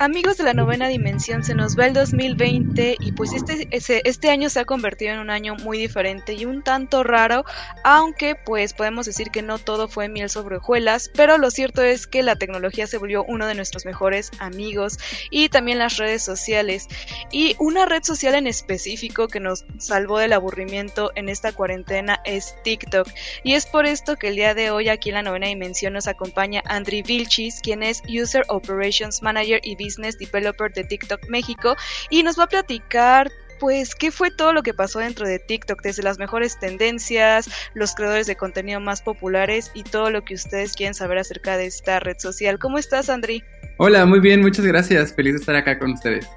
Amigos de la novena dimensión, se nos va el 2020 y pues este, este año se ha convertido en un año muy diferente y un tanto raro, aunque pues podemos decir que no todo fue miel sobre hojuelas, pero lo cierto es que la tecnología se volvió uno de nuestros mejores amigos y también las redes sociales. Y una red social en específico que nos salvó del aburrimiento en esta cuarentena es TikTok. Y es por esto que el día de hoy aquí en la novena dimensión nos acompaña Andri Vilchis, quien es User Operations Manager y Business Developer de TikTok México y nos va a platicar pues qué fue todo lo que pasó dentro de TikTok, desde las mejores tendencias, los creadores de contenido más populares y todo lo que ustedes quieren saber acerca de esta red social. ¿Cómo estás, Andri? Hola, muy bien, muchas gracias. Feliz de estar acá con ustedes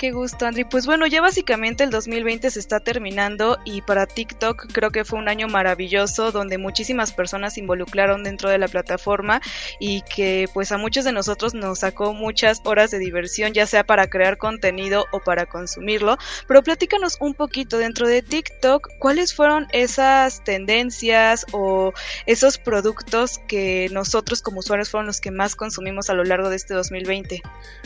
qué gusto, Andri. Pues bueno, ya básicamente el 2020 se está terminando y para TikTok creo que fue un año maravilloso donde muchísimas personas se involucraron dentro de la plataforma y que pues a muchos de nosotros nos sacó muchas horas de diversión, ya sea para crear contenido o para consumirlo. Pero platícanos un poquito dentro de TikTok, ¿cuáles fueron esas tendencias o esos productos que nosotros como usuarios fueron los que más consumimos a lo largo de este 2020?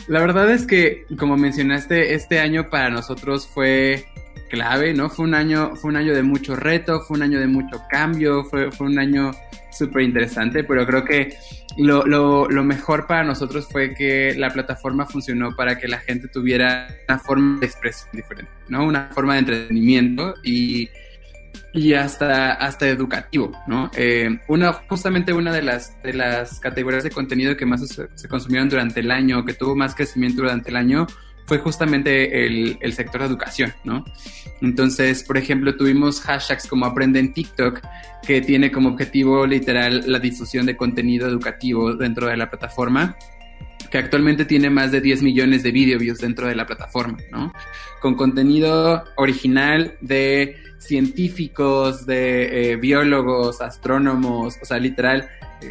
La verdad es que, como mencionaste, este año para nosotros fue clave, ¿no? Fue un año, fue un año de mucho reto, fue un año de mucho cambio, fue, fue un año súper interesante, pero creo que lo, lo, lo, mejor para nosotros fue que la plataforma funcionó para que la gente tuviera una forma de expresión diferente, ¿no? Una forma de entretenimiento y, y hasta, hasta educativo, ¿no? Eh, una, justamente una de las, de las categorías de contenido que más se, se consumieron durante el año, que tuvo más crecimiento durante el año, fue justamente el, el, sector de educación, ¿no? Entonces, por ejemplo, tuvimos hashtags como Aprende en TikTok, que tiene como objetivo literal la difusión de contenido educativo dentro de la plataforma que actualmente tiene más de 10 millones de video views dentro de la plataforma, ¿no? Con contenido original de científicos, de eh, biólogos, astrónomos, o sea, literal,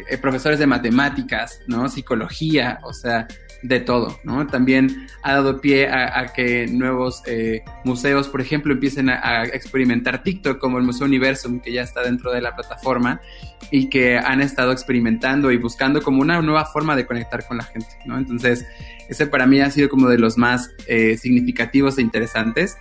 eh, profesores de matemáticas, ¿no? Psicología, o sea, de todo, ¿no? También ha dado pie a, que nuevos eh, museos, por ejemplo, empiecen a, experimentar TikTok, como el Museo Universum, que ya está dentro de la plataforma y que han estado experimentando y buscando como una nueva forma de conectar con la gente, ¿no? Entonces, ese para mí ha sido como de los más eh, significativos e interesantes.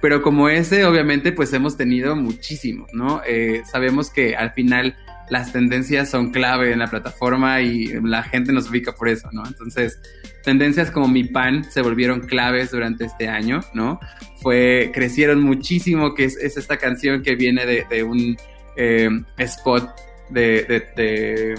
Pero como ese, obviamente, pues hemos tenido muchísimos, ¿no? Eh, sabemos que al final las tendencias son clave en la plataforma y la gente nos ubica por eso, ¿no? Entonces, tendencias como Mi Pan se volvieron claves durante este año, ¿no? Fue, crecieron muchísimo, que es, esta canción que viene de, un eh, spot de, de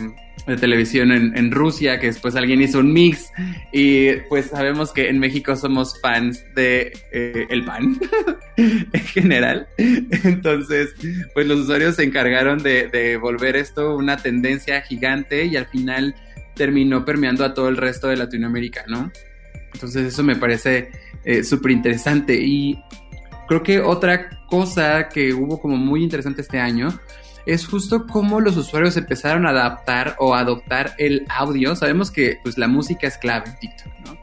televisión en, Rusia, que después alguien hizo un mix y pues sabemos que en México somos fans de eh, el pan en general. Entonces, pues los usuarios se encargaron de, volver esto una tendencia gigante y al final terminó permeando a todo el resto de Latinoamérica, ¿no? Entonces eso me parece eh, súper interesante y creo que otra cosa que hubo como muy interesante este año es justo cómo los usuarios empezaron a adaptar o adoptar el audio. Sabemos que pues la música es clave en TikTok, ¿no?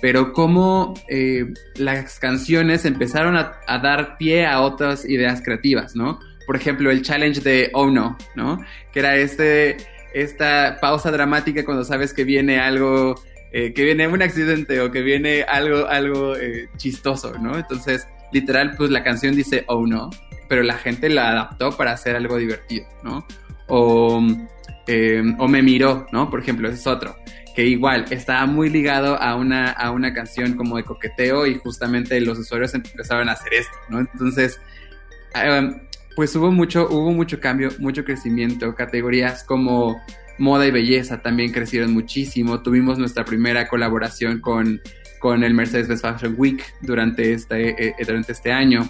Pero cómo eh, las canciones empezaron a, dar pie a otras ideas creativas, ¿no? Por ejemplo, el challenge de Oh No, ¿no? Que era este, esta pausa dramática cuando sabes que viene algo, eh, que viene un accidente o que viene algo, algo eh, chistoso, ¿no? Entonces, literal, pues la canción dice Oh No pero la gente la adaptó para hacer algo divertido, ¿no? O, em, o me miró, ¿no? Por ejemplo, ese es otro, que igual estaba muy ligado a una, a una canción como de coqueteo y justamente los usuarios empezaron a hacer esto, ¿no? Entonces, em, pues hubo mucho, hubo mucho cambio, mucho crecimiento, categorías como moda y belleza también crecieron muchísimo, tuvimos nuestra primera colaboración con, con el Mercedes-Benz Fashion Week durante este, eh, durante este año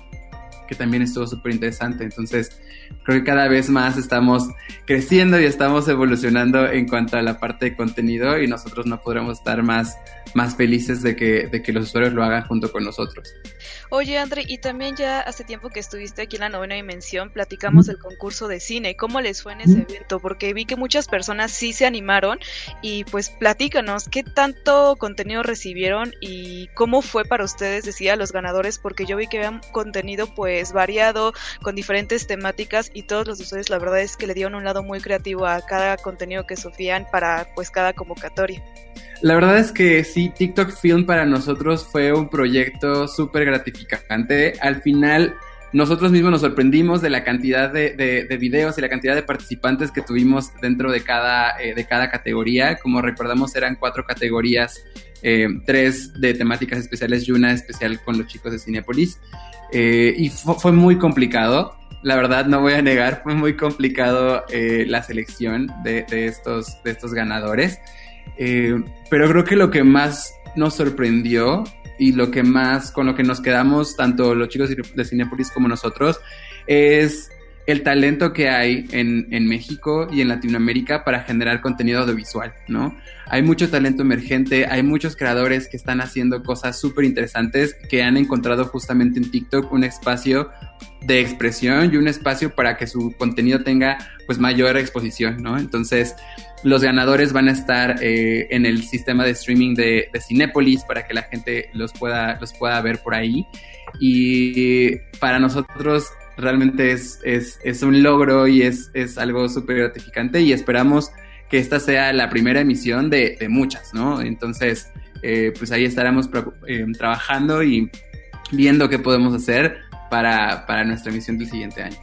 que también estuvo súper interesante. Entonces, creo que cada vez más estamos creciendo y estamos evolucionando en cuanto a la parte de contenido y nosotros no podremos estar más, más felices de que, de que los usuarios lo hagan junto con nosotros. Oye, André, y también ya hace tiempo que estuviste aquí en la novena dimensión, platicamos del concurso de cine. ¿Cómo les fue en ese evento? Porque vi que muchas personas sí se animaron y pues platícanos, ¿qué tanto contenido recibieron y cómo fue para ustedes, decía, los ganadores? Porque yo vi que había contenido pues variado, con diferentes temáticas y todos los usuarios la verdad es que le dieron un lado muy creativo a cada contenido que sufrían para pues cada convocatoria. La verdad es que sí, TikTok Film para nosotros fue un proyecto súper gratificante. Al final, nosotros mismos nos sorprendimos de la cantidad de, de, videos y la cantidad de participantes que tuvimos dentro de cada, eh, de cada categoría. Como recordamos, eran cuatro categorías, eh, tres de temáticas especiales y una especial con los chicos de Cinepolis. Eh, y fue muy complicado. La verdad, no voy a negar, fue muy complicado la selección de, estos, de estos ganadores. Eh, pero creo que lo que más nos sorprendió y lo que más con lo que nos quedamos, tanto los chicos de Cinepolis como nosotros, es el talento que hay en, en, México y en Latinoamérica para generar contenido audiovisual, ¿no? Hay mucho talento emergente, hay muchos creadores que están haciendo cosas súper interesantes que han encontrado justamente en TikTok un espacio de expresión y un espacio para que su contenido tenga pues mayor exposición, ¿no? Entonces, los ganadores van a estar eh, en el sistema de streaming de, de Cinépolis para que la gente los pueda, los pueda ver por ahí. Y para nosotros realmente es, es, es un logro y es, es algo súper gratificante y esperamos que esta sea la primera emisión de, muchas, ¿no? Entonces, eh, pues ahí estaremos eh, trabajando y viendo qué podemos hacer para, para nuestra emisión del siguiente año.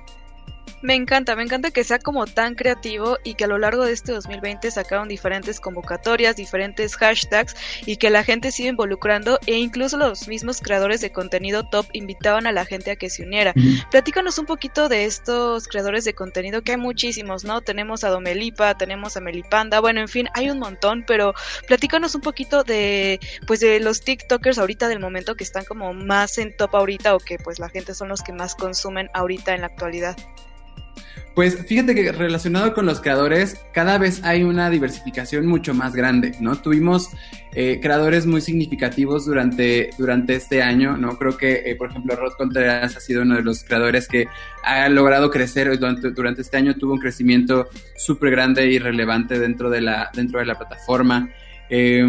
Me encanta, me encanta que sea como tan creativo y que a lo largo de este 2020 sacaron diferentes convocatorias, diferentes hashtags y que la gente sigue involucrando e incluso los mismos creadores de contenido top invitaban a la gente a que se uniera. Platícanos un poquito de estos creadores de contenido que hay muchísimos, ¿no? Tenemos a Domelipa, tenemos a Melipanda, bueno, en fin, hay un montón, pero platícanos un poquito de pues de los TikTokers ahorita del momento que están como más en top ahorita o que pues la gente son los que más consumen ahorita en la actualidad. Pues fíjate que relacionado con los creadores, cada vez hay una diversificación mucho más grande, ¿no? Tuvimos eh, creadores muy significativos durante, durante este año, ¿no? Creo que, eh, por ejemplo, Rod Contreras ha sido uno de los creadores que ha logrado crecer durante, este año, tuvo un crecimiento súper grande y relevante dentro de la, dentro de la plataforma. Eh,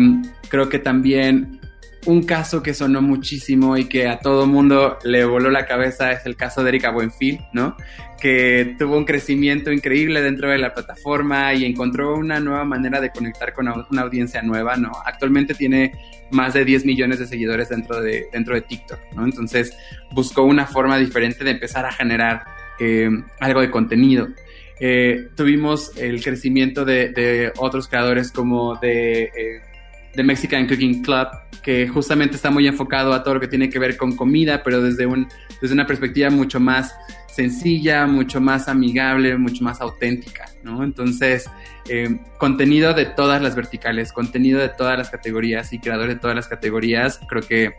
creo que también un caso que sonó muchísimo y que a todo mundo le voló la cabeza es el caso de Erika Buenfil, ¿no? Que tuvo un crecimiento increíble dentro de la plataforma y encontró una nueva manera de conectar con una audiencia nueva, ¿no? Actualmente tiene más de 10 millones de seguidores dentro de, dentro de TikTok, ¿no? Entonces buscó una forma diferente de empezar a generar eh, algo de contenido. Eh, tuvimos el crecimiento de, otros creadores como de... Eh, The Mexican Cooking Club, que justamente está muy enfocado a todo lo que tiene que ver con comida, pero desde, un, desde una perspectiva mucho más sencilla, mucho más amigable, mucho más auténtica, ¿no? Entonces, eh, contenido de todas las verticales, contenido de todas las categorías y creadores de todas las categorías, creo que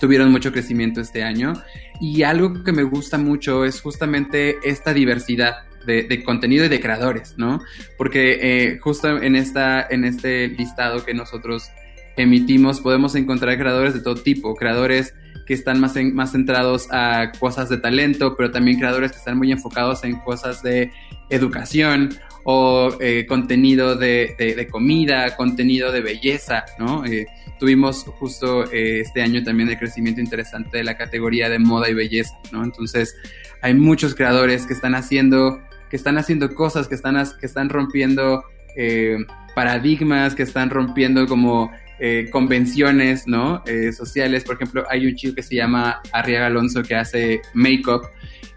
tuvieron mucho crecimiento este año. Y algo que me gusta mucho es justamente esta diversidad de, contenido y de creadores, ¿no? Porque eh, justo en, esta, en este listado que nosotros emitimos podemos encontrar creadores de todo tipo, creadores que están más, más centrados a cosas de talento, pero también creadores que están muy enfocados en cosas de educación o eh, contenido de, comida, contenido de belleza, ¿no? Eh, tuvimos justo este año también el crecimiento interesante de la categoría de moda y belleza, ¿no? Entonces hay muchos creadores que están haciendo que están haciendo cosas, que están, que están rompiendo eh, paradigmas, que están rompiendo como eh, convenciones, ¿no? Eh, sociales. Por ejemplo, hay un chico que se llama Arriaga Alonso que hace make-up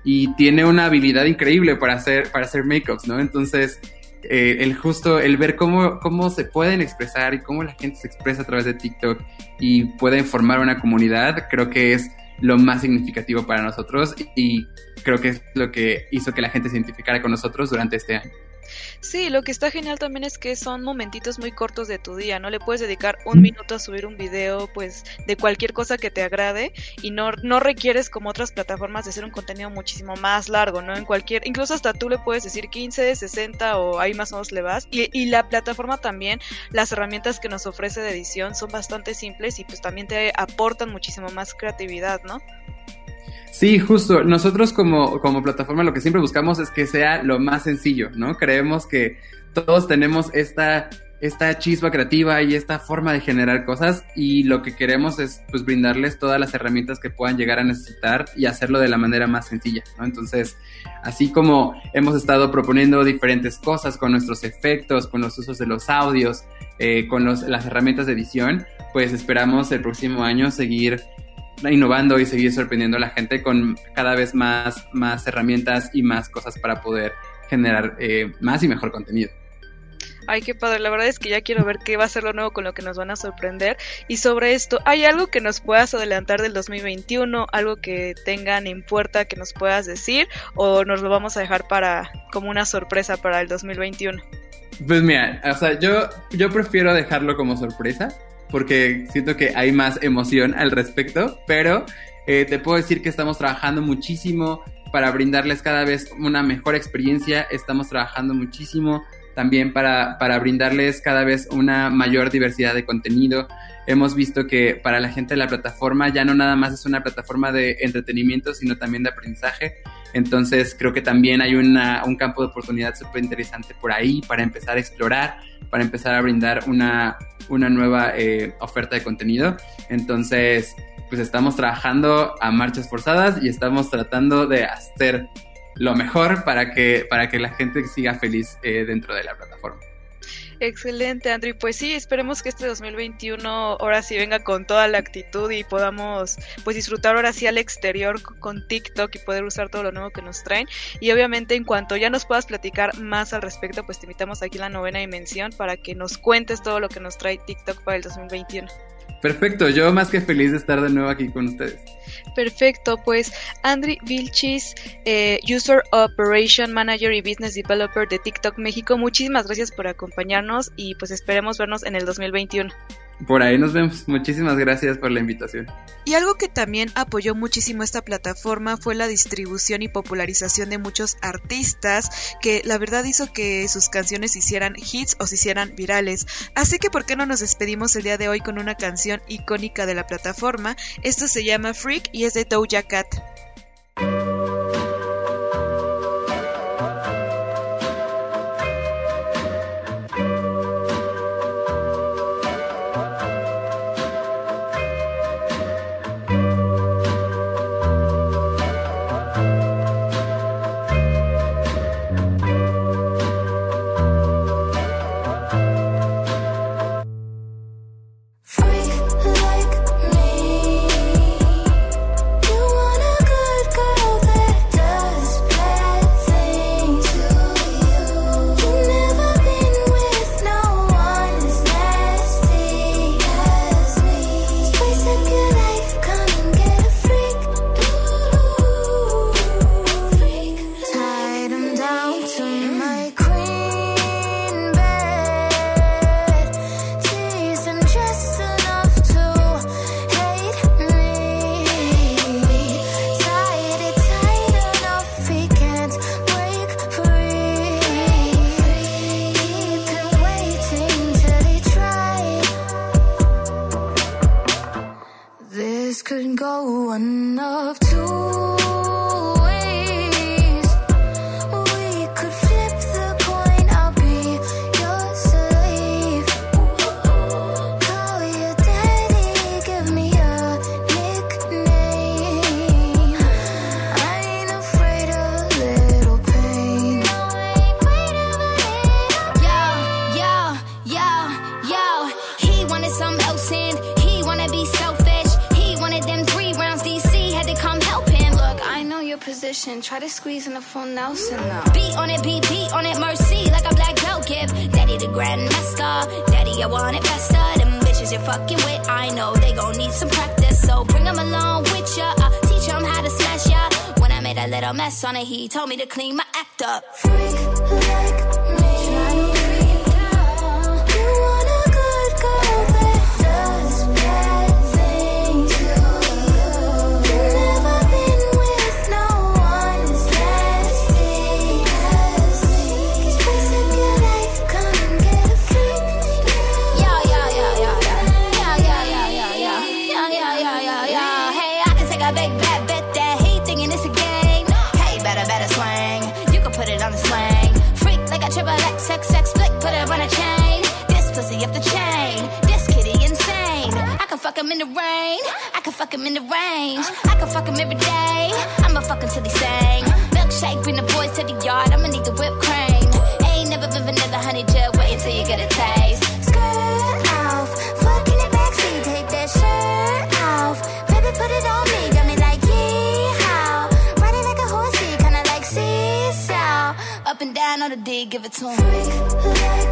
y tiene una habilidad increíble para hacer, para hacer make-ups, ¿no? Entonces, el justo, el ver cómo, cómo se pueden expresar y cómo la gente se expresa a través de TikTok y pueden formar una comunidad, creo que es lo más significativo para nosotros y creo que es lo que hizo que la gente se identificara con nosotros durante este año. Sí, lo que está genial también es que son momentitos muy cortos de tu día, ¿no? Le puedes dedicar un minuto a subir un video, pues, de cualquier cosa que te agrade y no, no requieres como otras plataformas de hacer un contenido muchísimo más largo, ¿no? En cualquier, incluso hasta tú le puedes decir 15, 60 o ahí más o menos le vas. Y, y la plataforma también, las herramientas que nos ofrece de edición son bastante simples y pues también te aportan muchísimo más creatividad, ¿no? Sí, justo. Nosotros como, como plataforma lo que siempre buscamos es que sea lo más sencillo, ¿no? Creemos que todos tenemos esta, esta chispa creativa y esta forma de generar cosas y lo que queremos es pues brindarles todas las herramientas que puedan llegar a necesitar y hacerlo de la manera más sencilla, ¿no? Entonces, así como hemos estado proponiendo diferentes cosas con nuestros efectos, con los usos de los audios, eh, con los, las herramientas de edición, pues esperamos el próximo año seguir innovando y seguir sorprendiendo a la gente con cada vez más, más herramientas y más cosas para poder generar eh, más y mejor contenido. Ay, qué padre. La verdad es que ya quiero ver qué va a ser lo nuevo con lo que nos van a sorprender. Y sobre esto, ¿hay algo que nos puedas adelantar del 2021? ¿Algo que tengan en puerta que nos puedas decir? ¿O nos lo vamos a dejar para como una sorpresa para el 2021? Pues mira, o sea, yo, yo prefiero dejarlo como sorpresa porque siento que hay más emoción al respecto, pero eh, te puedo decir que estamos trabajando muchísimo para brindarles cada vez una mejor experiencia, estamos trabajando muchísimo también para, para brindarles cada vez una mayor diversidad de contenido. Hemos visto que para la gente de la plataforma ya no nada más es una plataforma de entretenimiento, sino también de aprendizaje. Entonces creo que también hay una, un campo de oportunidad súper interesante por ahí para empezar a explorar, para empezar a brindar una, una nueva eh, oferta de contenido. Entonces, pues estamos trabajando a marchas forzadas y estamos tratando de hacer lo mejor para que, para que la gente siga feliz eh, dentro de la plataforma. Excelente, Andrew. Pues sí, esperemos que este 2021 ahora sí venga con toda la actitud y podamos pues disfrutar ahora sí al exterior con TikTok y poder usar todo lo nuevo que nos traen. Y obviamente en cuanto ya nos puedas platicar más al respecto, pues te invitamos aquí a la novena dimensión para que nos cuentes todo lo que nos trae TikTok para el 2021. Perfecto, yo más que feliz de estar de nuevo aquí con ustedes. Perfecto, pues Andri Vilchis, eh, User Operation Manager y Business Developer de TikTok México, muchísimas gracias por acompañarnos y pues esperemos vernos en el 2021. Por ahí nos vemos. Muchísimas gracias por la invitación. Y algo que también apoyó muchísimo esta plataforma fue la distribución y popularización de muchos artistas que la verdad hizo que sus canciones hicieran hits o se hicieran virales. Así que ¿por qué no nos despedimos el día de hoy con una canción icónica de la plataforma? Esto se llama Freak y es de Doja Cat. Position, try to squeeze in the full Nelson now. Beat on it, beat, beat on it, mercy, like a black belt give. Daddy the grandmaster, daddy, I want it faster. Them bitches you're fucking with, I know they gon' need some practice. So bring them along with ya, uh, teach them how to smash ya. When I made a little mess on it, he told me to clean my act up. Freak like him in the rain. I can fuck him in the range. I can fuck him every day. I'ma fuck till he sing. Milkshake, bring the boys to the yard. I'ma need the whipped cream. Ain't never been vanilla, honey, just wait until you get a taste. Off, fuck in the backseat, take that shirt off. Baby, put it on me, like yeehaw. Riding like a kinda like. Up and down on the D, give it to him.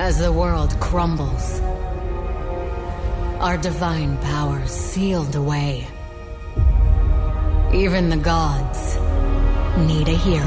As the world crumbles, our divine powers sealed away. Even the gods need a hero.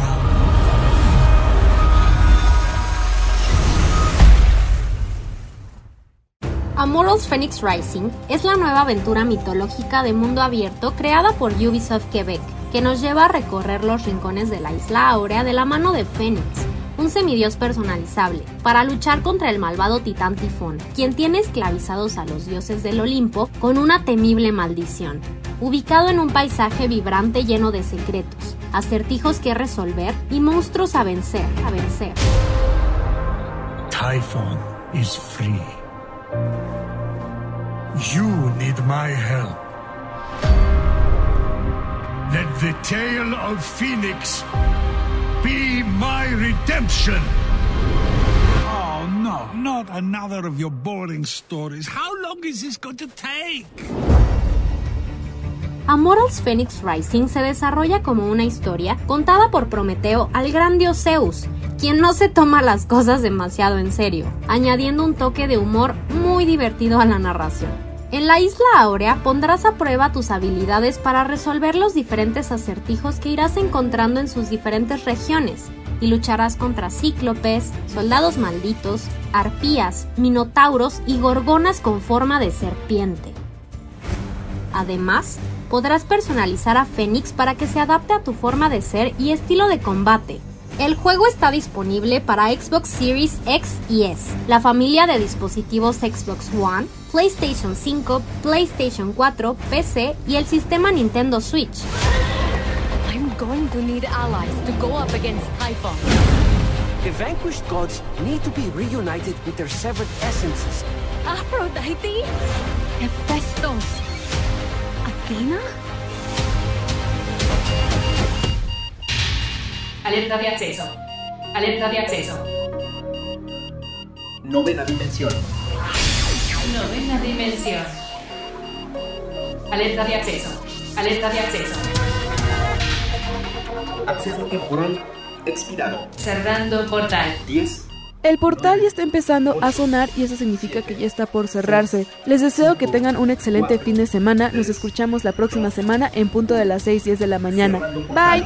Amorals Phoenix Rising es la nueva aventura mitológica de mundo abierto creada por Ubisoft Quebec, que nos lleva a recorrer los rincones de la isla áurea de la mano de Fénix, un semidios personalizable, para luchar contra el malvado titán Tifón, quien tiene esclavizados a los dioses del Olimpo con una temible maldición. Ubicado en un paisaje vibrante lleno de secretos, acertijos que resolver y monstruos a vencer, a vencer. Typhon is free. You need my help. Let the tale of Phoenix be my redemption. Oh, no, not another of your boring stories. How long is this going to take? Amorals Phoenix Rising se desarrolla como una historia contada por Prometeo al gran dios Zeus, quien no se toma las cosas demasiado en serio, añadiendo un toque de humor muy divertido a la narración. En la isla áurea pondrás a prueba tus habilidades para resolver los diferentes acertijos que irás encontrando en sus diferentes regiones, y lucharás contra cíclopes, soldados malditos, arpías, minotauros y gorgonas con forma de serpiente. Además, podrás personalizar a Fénix para que se adapte a tu forma de ser y estilo de combate. El juego está disponible para Xbox Series X y S, la familia de dispositivos Xbox One, PlayStation 5, PlayStation 4, PC y el sistema Nintendo Switch. I'm going to need allies to go up against Typhon. The vanquished gods need to be reunited with their severed essences. Aphrodite? Hephaestus? Athena? Alerta de acceso. Alerta de acceso. Novena dimensión. Novena dimensión. Alerta de acceso. Alerta de acceso. Acceso temporal expirado. Cerrando portal. 10. El portal ya está empezando a sonar y eso significa que ya está por cerrarse. Les deseo que tengan un excelente fin de semana. Nos escuchamos la próxima semana en punto de las 6 10 de la mañana. Bye.